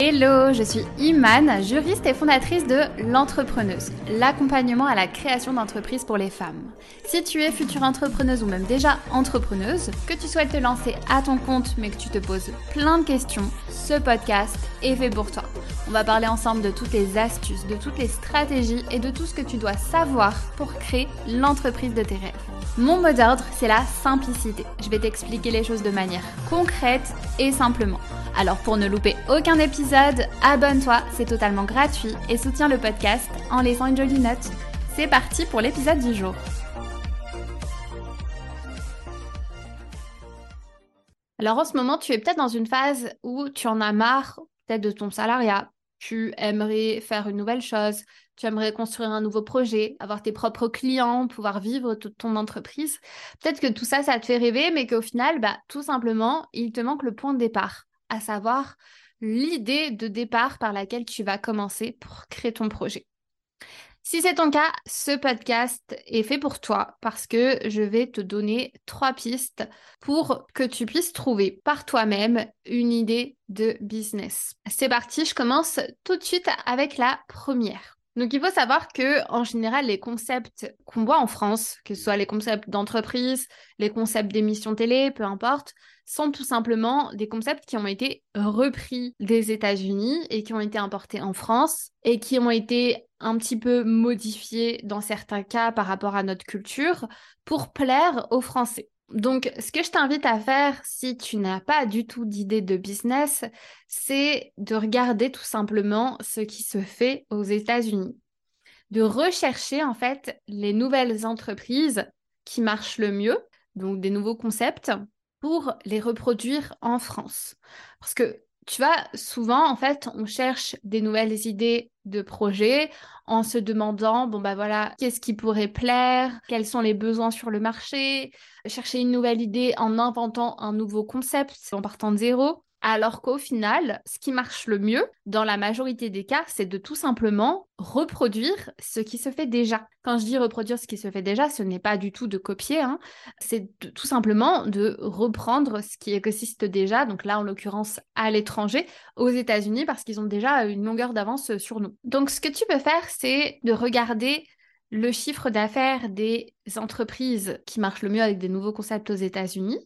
Hello, je suis Imane, juriste et fondatrice de L'Entrepreneuse, l'accompagnement à la création d'entreprises pour les femmes. Si tu es future entrepreneuse ou même déjà entrepreneuse, que tu souhaites te lancer à ton compte mais que tu te poses plein de questions, ce podcast est fait pour toi. On va parler ensemble de toutes les astuces, de toutes les stratégies et de tout ce que tu dois savoir pour créer l'entreprise de tes rêves. Mon mot d'ordre, c'est la simplicité. Je vais t'expliquer les choses de manière concrète et simplement. Alors pour ne louper aucun épisode, abonne-toi, c'est totalement gratuit et soutiens le podcast en laissant une jolie note. C'est parti pour l'épisode du jour. Alors en ce moment, tu es peut-être dans une phase où tu en as marre peut-être de ton salariat, tu aimerais faire une nouvelle chose, tu aimerais construire un nouveau projet, avoir tes propres clients, pouvoir vivre toute ton entreprise. Peut-être que tout ça, ça te fait rêver, mais qu'au final, bah, tout simplement, il te manque le point de départ, à savoir l'idée de départ par laquelle tu vas commencer pour créer ton projet. Si c'est ton cas, ce podcast est fait pour toi parce que je vais te donner trois pistes pour que tu puisses trouver par toi-même une idée de business. C'est parti, je commence tout de suite avec la première. Donc il faut savoir que en général les concepts qu'on voit en France, que ce soit les concepts d'entreprise, les concepts d'émissions télé, peu importe, sont tout simplement des concepts qui ont été repris des États-Unis et qui ont été importés en France et qui ont été un petit peu modifiés dans certains cas par rapport à notre culture pour plaire aux Français. Donc, ce que je t'invite à faire si tu n'as pas du tout d'idée de business, c'est de regarder tout simplement ce qui se fait aux États-Unis. De rechercher en fait les nouvelles entreprises qui marchent le mieux, donc des nouveaux concepts, pour les reproduire en France. Parce que tu vois, souvent, en fait, on cherche des nouvelles idées de projets en se demandant, bon, bah voilà, qu'est-ce qui pourrait plaire, quels sont les besoins sur le marché, chercher une nouvelle idée en inventant un nouveau concept, en partant de zéro. Alors qu'au final, ce qui marche le mieux, dans la majorité des cas, c'est de tout simplement reproduire ce qui se fait déjà. Quand je dis reproduire ce qui se fait déjà, ce n'est pas du tout de copier, hein. c'est tout simplement de reprendre ce qui existe déjà, donc là en l'occurrence à l'étranger, aux États-Unis, parce qu'ils ont déjà une longueur d'avance sur nous. Donc ce que tu peux faire, c'est de regarder le chiffre d'affaires des entreprises qui marchent le mieux avec des nouveaux concepts aux États-Unis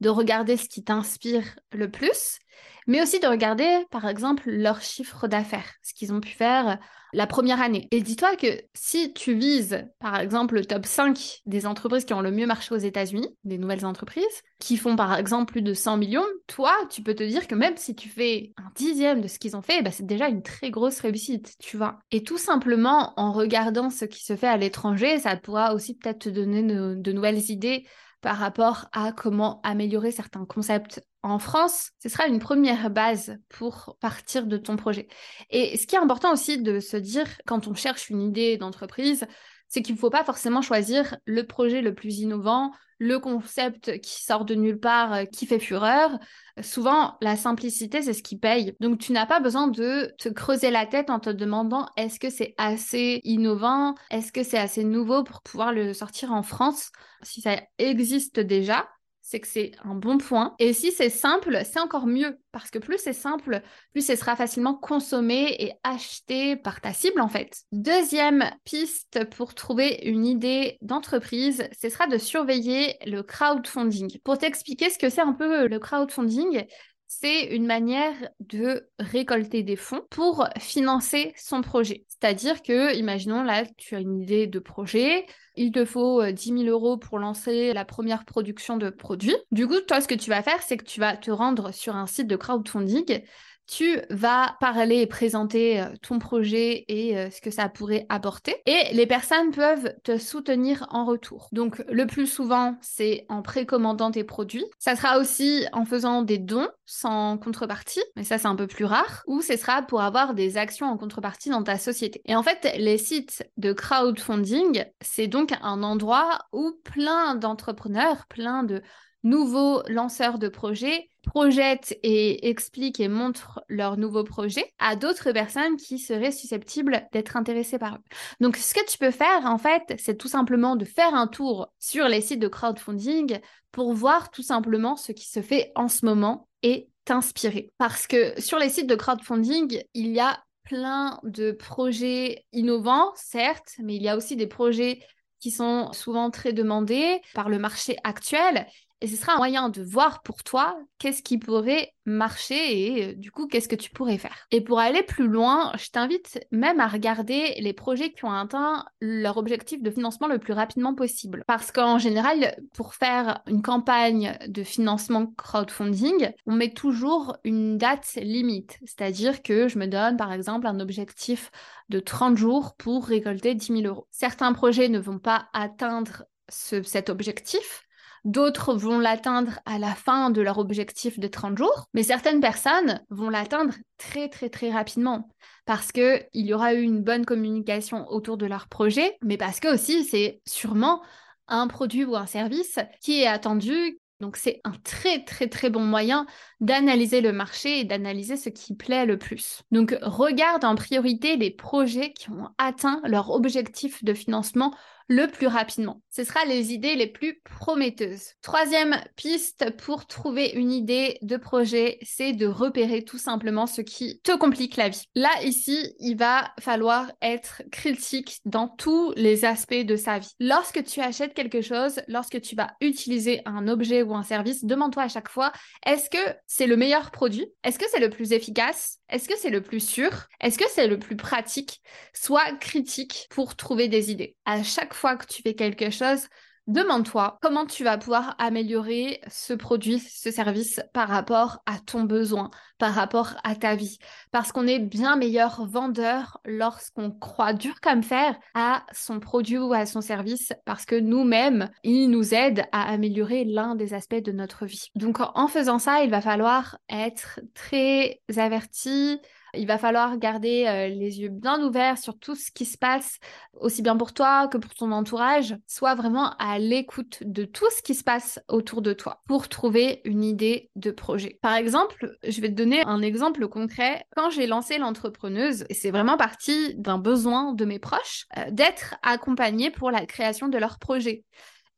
de regarder ce qui t'inspire le plus, mais aussi de regarder, par exemple, leur chiffre d'affaires, ce qu'ils ont pu faire la première année. Et dis-toi que si tu vises, par exemple, le top 5 des entreprises qui ont le mieux marché aux États-Unis, des nouvelles entreprises, qui font par exemple plus de 100 millions, toi, tu peux te dire que même si tu fais un dixième de ce qu'ils ont fait, bah, c'est déjà une très grosse réussite, tu vois. Et tout simplement, en regardant ce qui se fait à l'étranger, ça pourra aussi peut-être te donner de nouvelles idées par rapport à comment améliorer certains concepts en France, ce sera une première base pour partir de ton projet. Et ce qui est important aussi de se dire quand on cherche une idée d'entreprise, c'est qu'il ne faut pas forcément choisir le projet le plus innovant, le concept qui sort de nulle part, euh, qui fait fureur. Souvent, la simplicité, c'est ce qui paye. Donc, tu n'as pas besoin de te creuser la tête en te demandant est-ce que c'est assez innovant, est-ce que c'est assez nouveau pour pouvoir le sortir en France? Si ça existe déjà, c'est que c'est un bon point. Et si c'est simple, c'est encore mieux, parce que plus c'est simple, plus ce sera facilement consommé et acheté par ta cible en fait. Deuxième piste pour trouver une idée d'entreprise, ce sera de surveiller le crowdfunding. Pour t'expliquer ce que c'est un peu le crowdfunding, c'est une manière de récolter des fonds pour financer son projet. C'est-à-dire que, imaginons là, tu as une idée de projet, il te faut 10 euh, 000 euros pour lancer la première production de produits. Du coup, toi, ce que tu vas faire, c'est que tu vas te rendre sur un site de crowdfunding tu vas parler et présenter euh, ton projet et euh, ce que ça pourrait apporter. Et les personnes peuvent te soutenir en retour. Donc le plus souvent, c'est en précommandant tes produits. Ça sera aussi en faisant des dons sans contrepartie, mais ça c'est un peu plus rare. Ou ce sera pour avoir des actions en contrepartie dans ta société. Et en fait, les sites de crowdfunding, c'est donc un endroit où plein d'entrepreneurs, plein de nouveaux lanceurs de projets projettent et expliquent et montrent leur nouveau projet à d'autres personnes qui seraient susceptibles d'être intéressées par eux. Donc, ce que tu peux faire, en fait, c'est tout simplement de faire un tour sur les sites de crowdfunding pour voir tout simplement ce qui se fait en ce moment et t'inspirer. Parce que sur les sites de crowdfunding, il y a plein de projets innovants, certes, mais il y a aussi des projets qui sont souvent très demandés par le marché actuel et ce sera un moyen de voir pour toi qu'est-ce qui pourrait marcher et euh, du coup qu'est-ce que tu pourrais faire. Et pour aller plus loin, je t'invite même à regarder les projets qui ont atteint leur objectif de financement le plus rapidement possible. Parce qu'en général, pour faire une campagne de financement crowdfunding, on met toujours une date limite. C'est-à-dire que je me donne par exemple un objectif de 30 jours pour récolter 10 000 euros. Certains projets ne vont pas atteindre cet objectif, D'autres vont l'atteindre à la fin de leur objectif de 30 jours, mais certaines personnes vont l'atteindre très très très rapidement parce qu'il y aura eu une bonne communication autour de leur projet, mais parce que aussi c'est sûrement un produit ou un service qui est attendu. Donc c'est un très très très bon moyen d'analyser le marché et d'analyser ce qui plaît le plus. Donc regarde en priorité les projets qui ont atteint leur objectif de financement le plus rapidement. Ce sera les idées les plus prometteuses. Troisième piste pour trouver une idée de projet, c'est de repérer tout simplement ce qui te complique la vie. Là, ici, il va falloir être critique dans tous les aspects de sa vie. Lorsque tu achètes quelque chose, lorsque tu vas utiliser un objet ou un service, demande-toi à chaque fois, est-ce que c'est le meilleur produit? Est-ce que c'est le plus efficace? Est-ce que c'est le plus sûr? Est-ce que c'est le plus pratique? Sois critique pour trouver des idées. À chaque fois que tu fais quelque chose, demande-toi comment tu vas pouvoir améliorer ce produit, ce service par rapport à ton besoin, par rapport à ta vie. Parce qu'on est bien meilleur vendeur lorsqu'on croit dur comme fer à son produit ou à son service, parce que nous-mêmes, il nous aide à améliorer l'un des aspects de notre vie. Donc en faisant ça, il va falloir être très averti, il va falloir garder euh, les yeux bien ouverts sur tout ce qui se passe, aussi bien pour toi que pour ton entourage. Sois vraiment à l'écoute de tout ce qui se passe autour de toi pour trouver une idée de projet. Par exemple, je vais te donner un exemple concret. Quand j'ai lancé l'entrepreneuse, c'est vraiment parti d'un besoin de mes proches euh, d'être accompagnés pour la création de leur projet.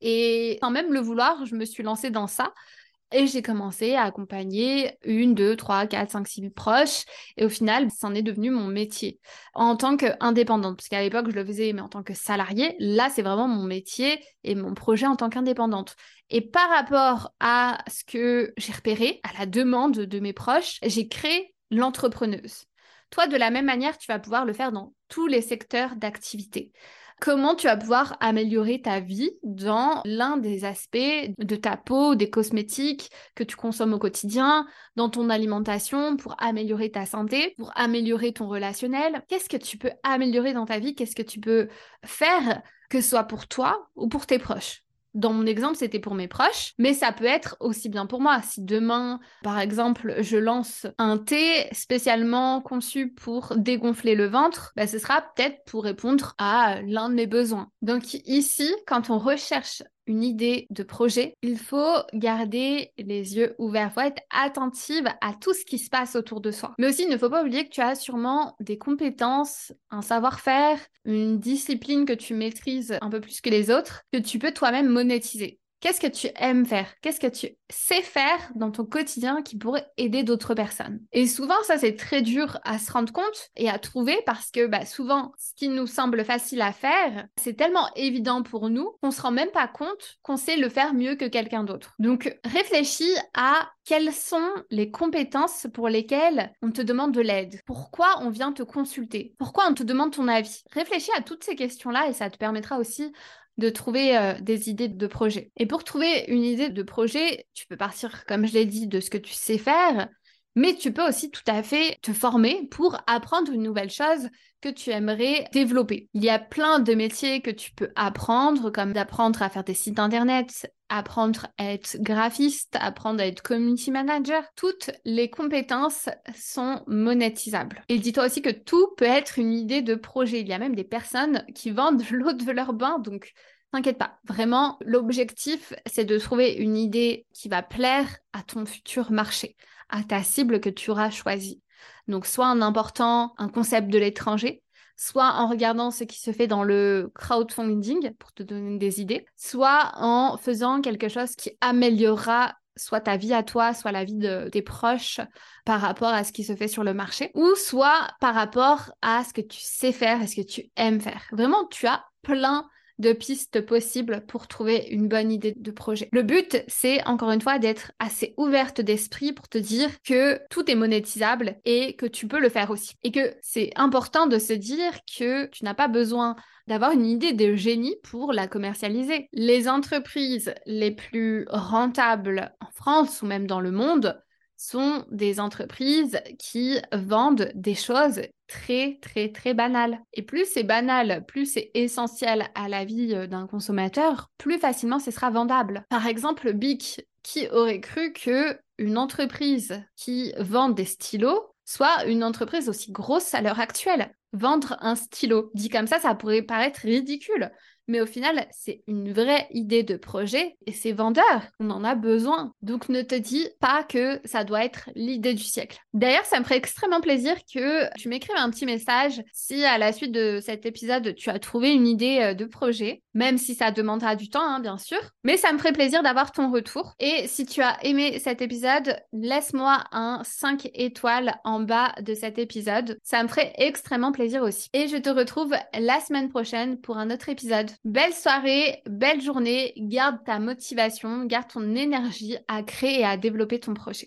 Et sans même le vouloir, je me suis lancée dans ça. Et j'ai commencé à accompagner une, deux, trois, quatre, cinq, six proches. Et au final, c'en est devenu mon métier en tant qu'indépendante. Parce qu'à l'époque, je le faisais, mais en tant que salarié, là, c'est vraiment mon métier et mon projet en tant qu'indépendante. Et par rapport à ce que j'ai repéré, à la demande de mes proches, j'ai créé l'entrepreneuse. Toi, de la même manière, tu vas pouvoir le faire dans tous les secteurs d'activité comment tu vas pouvoir améliorer ta vie dans l'un des aspects de ta peau, des cosmétiques que tu consommes au quotidien, dans ton alimentation pour améliorer ta santé, pour améliorer ton relationnel. Qu'est-ce que tu peux améliorer dans ta vie? Qu'est-ce que tu peux faire que ce soit pour toi ou pour tes proches? Dans mon exemple, c'était pour mes proches, mais ça peut être aussi bien pour moi. Si demain, par exemple, je lance un thé spécialement conçu pour dégonfler le ventre, bah, ce sera peut-être pour répondre à l'un de mes besoins. Donc ici, quand on recherche une idée de projet, il faut garder les yeux ouverts, il faut être attentive à tout ce qui se passe autour de soi. Mais aussi, il ne faut pas oublier que tu as sûrement des compétences, un savoir-faire, une discipline que tu maîtrises un peu plus que les autres, que tu peux toi-même monétiser. Qu'est-ce que tu aimes faire? Qu'est-ce que tu sais faire dans ton quotidien qui pourrait aider d'autres personnes? Et souvent, ça, c'est très dur à se rendre compte et à trouver parce que bah, souvent, ce qui nous semble facile à faire, c'est tellement évident pour nous qu'on se rend même pas compte qu'on sait le faire mieux que quelqu'un d'autre. Donc, réfléchis à quelles sont les compétences pour lesquelles on te demande de l'aide. Pourquoi on vient te consulter? Pourquoi on te demande ton avis? Réfléchis à toutes ces questions-là et ça te permettra aussi de trouver euh, des idées de projet. Et pour trouver une idée de projet, tu peux partir, comme je l'ai dit, de ce que tu sais faire, mais tu peux aussi tout à fait te former pour apprendre une nouvelle chose que tu aimerais développer. Il y a plein de métiers que tu peux apprendre, comme d'apprendre à faire des sites internet, apprendre à être graphiste, apprendre à être community manager. Toutes les compétences sont monétisables. Et dis-toi aussi que tout peut être une idée de projet. Il y a même des personnes qui vendent l'eau de leur bain, donc T'inquiète pas, vraiment, l'objectif, c'est de trouver une idée qui va plaire à ton futur marché, à ta cible que tu auras choisie. Donc, soit en important un concept de l'étranger, soit en regardant ce qui se fait dans le crowdfunding pour te donner des idées, soit en faisant quelque chose qui améliorera soit ta vie à toi, soit la vie de tes proches par rapport à ce qui se fait sur le marché, ou soit par rapport à ce que tu sais faire et ce que tu aimes faire. Vraiment, tu as plein de pistes possibles pour trouver une bonne idée de projet. Le but, c'est encore une fois d'être assez ouverte d'esprit pour te dire que tout est monétisable et que tu peux le faire aussi. Et que c'est important de se dire que tu n'as pas besoin d'avoir une idée de génie pour la commercialiser. Les entreprises les plus rentables en France ou même dans le monde sont des entreprises qui vendent des choses très, très, très banales. Et plus c'est banal, plus c'est essentiel à la vie euh, d'un consommateur, plus facilement ce sera vendable. Par exemple, Bic, qui aurait cru que une entreprise qui vend des stylos soit une entreprise aussi grosse à l'heure actuelle? Vendre un stylo, dit comme ça, ça pourrait paraître ridicule. Mais au final, c'est une vraie idée de projet et c'est vendeur. On en a besoin. Donc ne te dis pas que ça doit être l'idée du siècle. D'ailleurs, ça me ferait extrêmement plaisir que tu m'écrives un petit message si à la suite de cet épisode, tu as trouvé une idée euh, de projet, même si ça demandera du temps, hein, bien sûr. Mais ça me ferait plaisir d'avoir ton retour. Et si tu as aimé cet épisode, laisse-moi un 5 étoiles en bas de cet épisode. Ça me ferait extrêmement plaisir aussi. Et je te retrouve la semaine prochaine pour un autre épisode. Belle soirée, belle journée, garde ta motivation, garde ton énergie à créer et à développer ton projet.